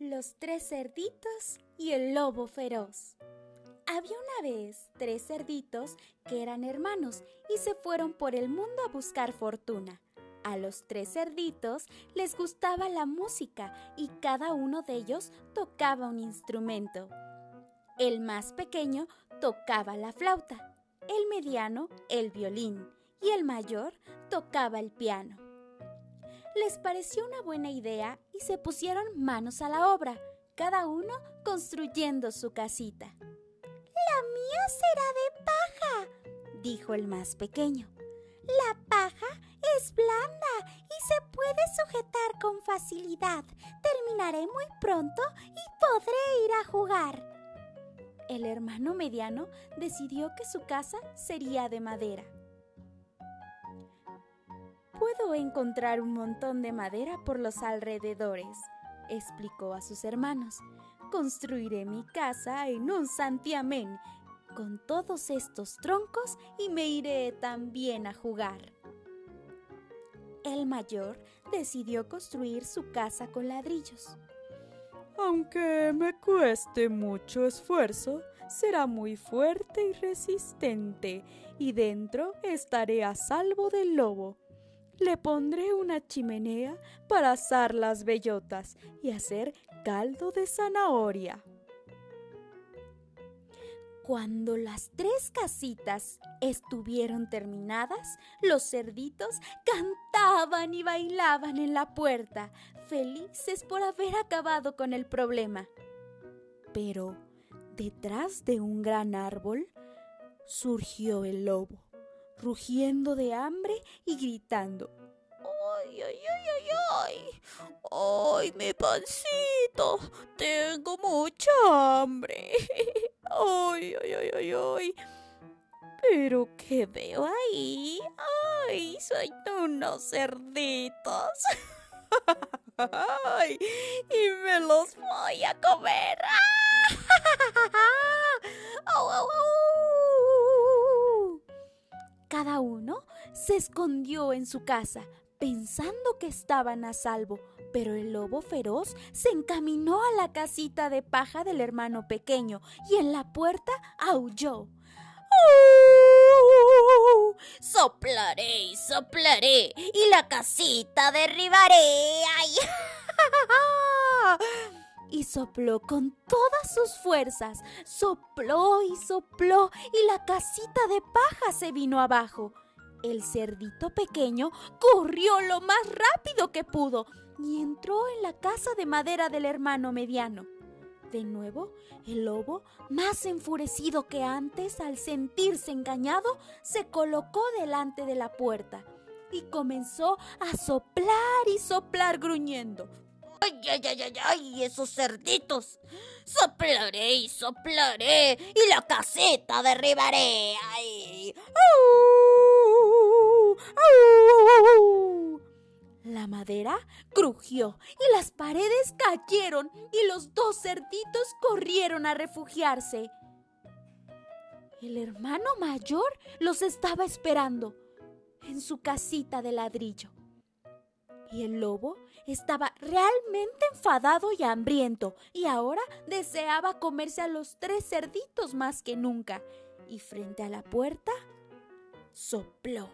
Los tres cerditos y el lobo feroz. Había una vez tres cerditos que eran hermanos y se fueron por el mundo a buscar fortuna. A los tres cerditos les gustaba la música y cada uno de ellos tocaba un instrumento. El más pequeño tocaba la flauta, el mediano el violín y el mayor tocaba el piano les pareció una buena idea y se pusieron manos a la obra, cada uno construyendo su casita. La mía será de paja, dijo el más pequeño. La paja es blanda y se puede sujetar con facilidad. Terminaré muy pronto y podré ir a jugar. El hermano mediano decidió que su casa sería de madera puedo encontrar un montón de madera por los alrededores, explicó a sus hermanos. Construiré mi casa en un santiamén con todos estos troncos y me iré también a jugar. El mayor decidió construir su casa con ladrillos. Aunque me cueste mucho esfuerzo, será muy fuerte y resistente, y dentro estaré a salvo del lobo le pondré una chimenea para asar las bellotas y hacer caldo de zanahoria. Cuando las tres casitas estuvieron terminadas, los cerditos cantaban y bailaban en la puerta, felices por haber acabado con el problema. Pero detrás de un gran árbol surgió el lobo rugiendo de hambre y gritando. ¡Ay, ay, ay, ay, ay! ¡Ay, mi pancito! Tengo mucha hambre. ¡Ay, ay, ay, ay, ay! ¿Pero qué veo ahí? ¡Ay, soy unos cerditos! ¡Ay! Y me los voy a comer. ¡Au, cada uno se escondió en su casa, pensando que estaban a salvo, pero el lobo feroz se encaminó a la casita de paja del hermano pequeño y en la puerta aulló. ¡Uh! Soplaré soplaré y la casita derribaré. ¡Ay! sopló con todas sus fuerzas. Sopló y sopló y la casita de paja se vino abajo. El cerdito pequeño corrió lo más rápido que pudo y entró en la casa de madera del hermano mediano. De nuevo, el lobo, más enfurecido que antes al sentirse engañado, se colocó delante de la puerta y comenzó a soplar y soplar gruñendo. ¡Ay, ay, ay, ay, ay! ¡Esos cerditos! Soplaré y soplaré y la caseta derribaré. ¡Ay! La madera crujió y las paredes cayeron y los dos cerditos corrieron a refugiarse. El hermano mayor los estaba esperando en su casita de ladrillo y el lobo estaba realmente enfadado y hambriento, y ahora deseaba comerse a los tres cerditos más que nunca. Y frente a la puerta, sopló.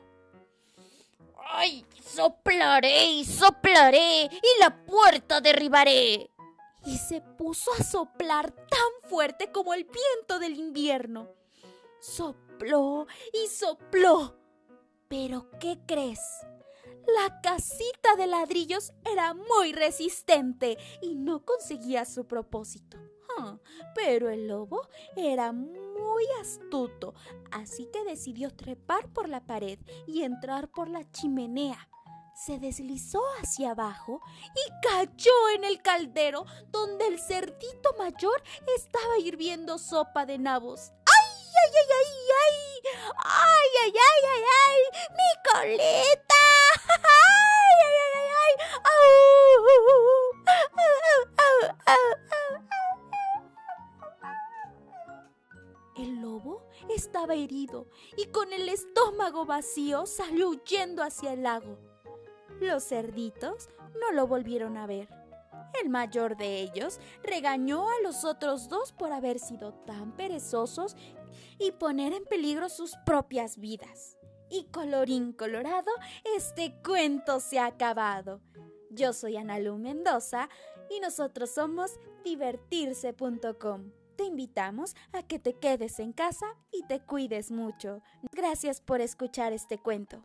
¡Ay! Soplaré y soplaré y la puerta derribaré. Y se puso a soplar tan fuerte como el viento del invierno. Sopló y sopló. Pero ¿qué crees? La casita de ladrillos era muy resistente y no conseguía su propósito. Ah, pero el lobo era muy astuto, así que decidió trepar por la pared y entrar por la chimenea. Se deslizó hacia abajo y cayó en el caldero donde el cerdito mayor estaba hirviendo sopa de nabos. ¡Ay, ay, ay, ay, ay! ¡Ay, ay, ay, ay, ay! ¡Mi coleta! El lobo estaba herido y con el estómago vacío salió huyendo hacia el lago. Los cerditos no lo volvieron a ver. El mayor de ellos regañó a los otros dos por haber sido tan perezosos y poner en peligro sus propias vidas. Y colorín colorado, este cuento se ha acabado. Yo soy Analu Mendoza y nosotros somos divertirse.com. Te invitamos a que te quedes en casa y te cuides mucho. Gracias por escuchar este cuento.